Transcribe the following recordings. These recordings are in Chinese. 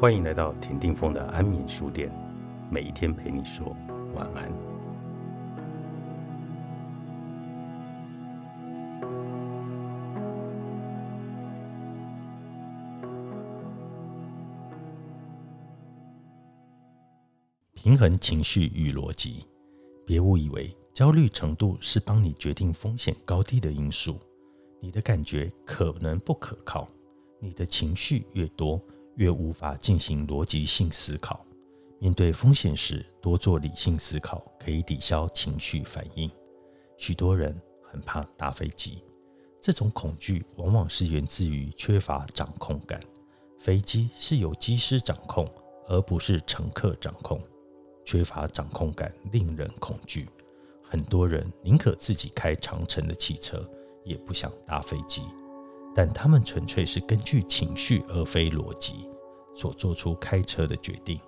欢迎来到田定峰的安眠书店，每一天陪你说晚安。平衡情绪与逻辑，别误以为焦虑程度是帮你决定风险高低的因素。你的感觉可能不可靠，你的情绪越多，越无法进行逻辑性思考。面对风险时，多做理性思考，可以抵消情绪反应。许多人很怕搭飞机，这种恐惧往往是源自于缺乏掌控感。飞机是由机师掌控，而不是乘客掌控。缺乏掌控感令人恐惧，很多人宁可自己开长程的汽车。也不想搭飞机，但他们纯粹是根据情绪而非逻辑所做出开车的决定。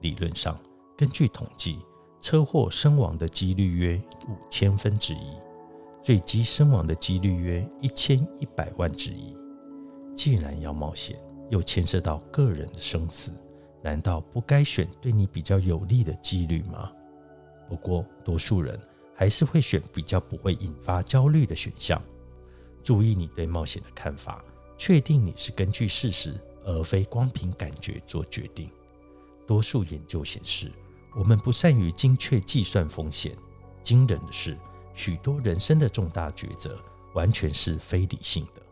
理论上，根据统计，车祸身亡的几率约五千分之一，坠机身亡的几率约一千一百万之一。既然要冒险，又牵涉到个人的生死，难道不该选对你比较有利的几率吗？不过，多数人。还是会选比较不会引发焦虑的选项。注意你对冒险的看法，确定你是根据事实而非光凭感觉做决定。多数研究显示，我们不善于精确计算风险。惊人的是，许多人生的重大抉择完全是非理性的。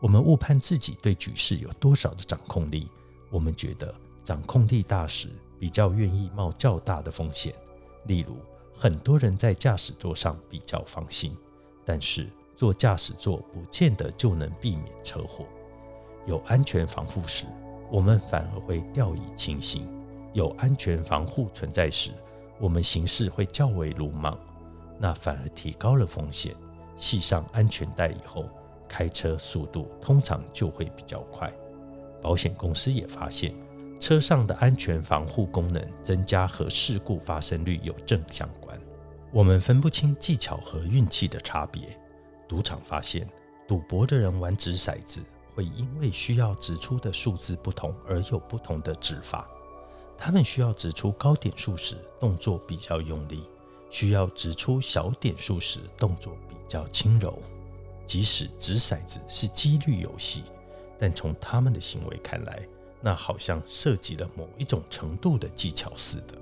我们误判自己对局势有多少的掌控力。我们觉得掌控力大时，比较愿意冒较大的风险，例如。很多人在驾驶座上比较放心，但是坐驾驶座不见得就能避免车祸。有安全防护时，我们反而会掉以轻心；有安全防护存在时，我们行事会较为鲁莽，那反而提高了风险。系上安全带以后，开车速度通常就会比较快。保险公司也发现。车上的安全防护功能增加和事故发生率有正相关。我们分不清技巧和运气的差别。赌场发现，赌博的人玩掷骰子会因为需要掷出的数字不同而有不同的指法。他们需要掷出高点数时，动作比较用力；需要掷出小点数时，动作比较轻柔。即使掷骰子是几率游戏，但从他们的行为看来，那好像涉及了某一种程度的技巧似的。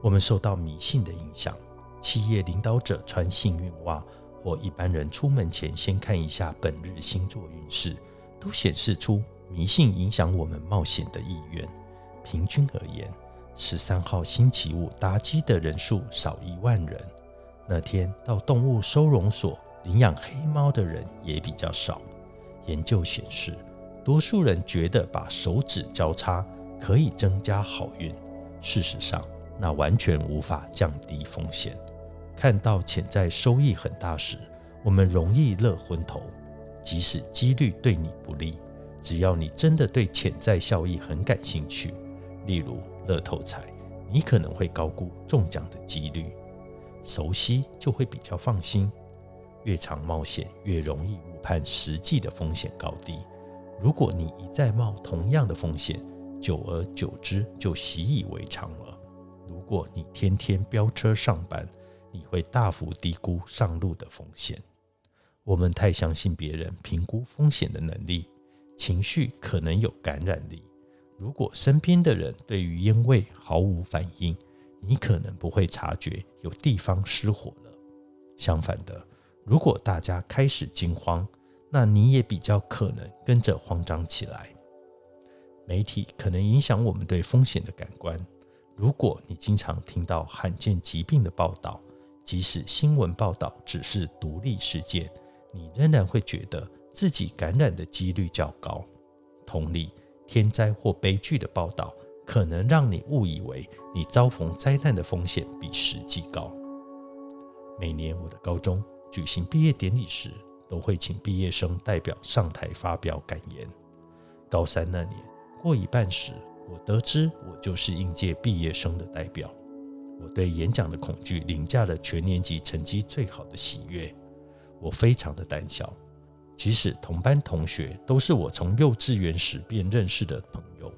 我们受到迷信的影响，企业领导者穿幸运袜，或一般人出门前先看一下本日星座运势，都显示出迷信影响我们冒险的意愿。平均而言，十三号星期五搭机的人数少一万人。那天到动物收容所领养黑猫的人也比较少。研究显示。多数人觉得把手指交叉可以增加好运，事实上，那完全无法降低风险。看到潜在收益很大时，我们容易乐昏头，即使几率对你不利。只要你真的对潜在效益很感兴趣，例如乐透彩，你可能会高估中奖的几率。熟悉就会比较放心。越常冒险，越容易误判实际的风险高低。如果你一再冒同样的风险，久而久之就习以为常了。如果你天天飙车上班，你会大幅低估上路的风险。我们太相信别人评估风险的能力，情绪可能有感染力。如果身边的人对于烟味毫无反应，你可能不会察觉有地方失火了。相反的，如果大家开始惊慌，那你也比较可能跟着慌张起来。媒体可能影响我们对风险的感官。如果你经常听到罕见疾病的报道，即使新闻报道只是独立事件，你仍然会觉得自己感染的几率较高。同理，天灾或悲剧的报道可能让你误以为你遭逢灾难的风险比实际高。每年我的高中举行毕业典礼时，都会请毕业生代表上台发表感言。高三那年过一半时，我得知我就是应届毕业生的代表。我对演讲的恐惧凌驾了全年级成绩最好的喜悦。我非常的胆小，即使同班同学都是我从幼稚园时便认识的朋友，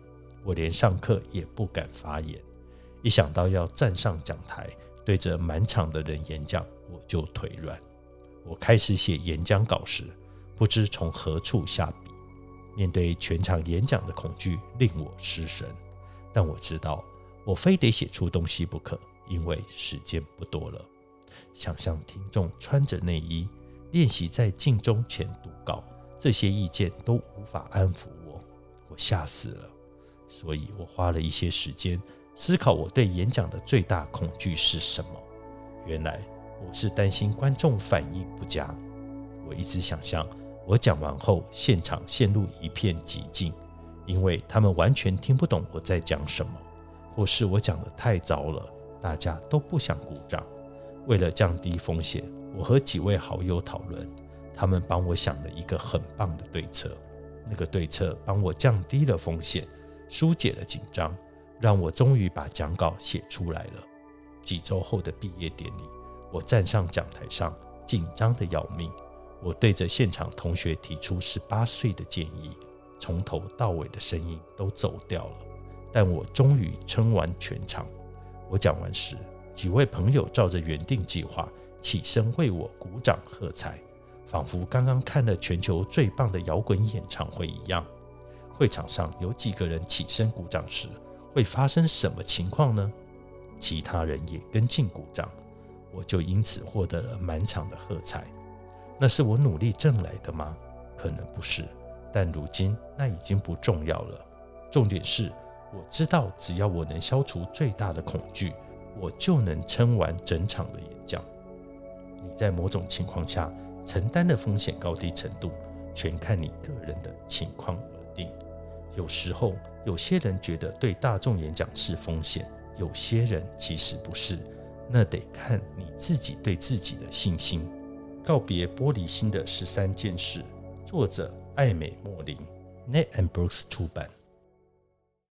我连上课也不敢发言。一想到要站上讲台，对着满场的人演讲，我就腿软。我开始写演讲稿时，不知从何处下笔。面对全场演讲的恐惧令我失神，但我知道我非得写出东西不可，因为时间不多了。想象听众穿着内衣练习在镜中前读稿，这些意见都无法安抚我，我吓死了。所以我花了一些时间思考，我对演讲的最大恐惧是什么。原来我是担心观众反应不佳。我一直想象。我讲完后，现场陷入一片寂静，因为他们完全听不懂我在讲什么，或是我讲的太糟了，大家都不想鼓掌。为了降低风险，我和几位好友讨论，他们帮我想了一个很棒的对策。那个对策帮我降低了风险，疏解了紧张，让我终于把讲稿写出来了。几周后的毕业典礼，我站上讲台上，紧张的要命。我对着现场同学提出十八岁的建议，从头到尾的声音都走掉了。但我终于撑完全场。我讲完时，几位朋友照着原定计划起身为我鼓掌喝彩，仿佛刚刚看了全球最棒的摇滚演唱会一样。会场上有几个人起身鼓掌时，会发生什么情况呢？其他人也跟进鼓掌，我就因此获得了满场的喝彩。那是我努力挣来的吗？可能不是，但如今那已经不重要了。重点是，我知道只要我能消除最大的恐惧，我就能撑完整场的演讲。你在某种情况下承担的风险高低程度，全看你个人的情况而定。有时候，有些人觉得对大众演讲是风险，有些人其实不是，那得看你自己对自己的信心。告别玻璃心的十三件事，作者艾美·莫林，Net and Brooks 出版。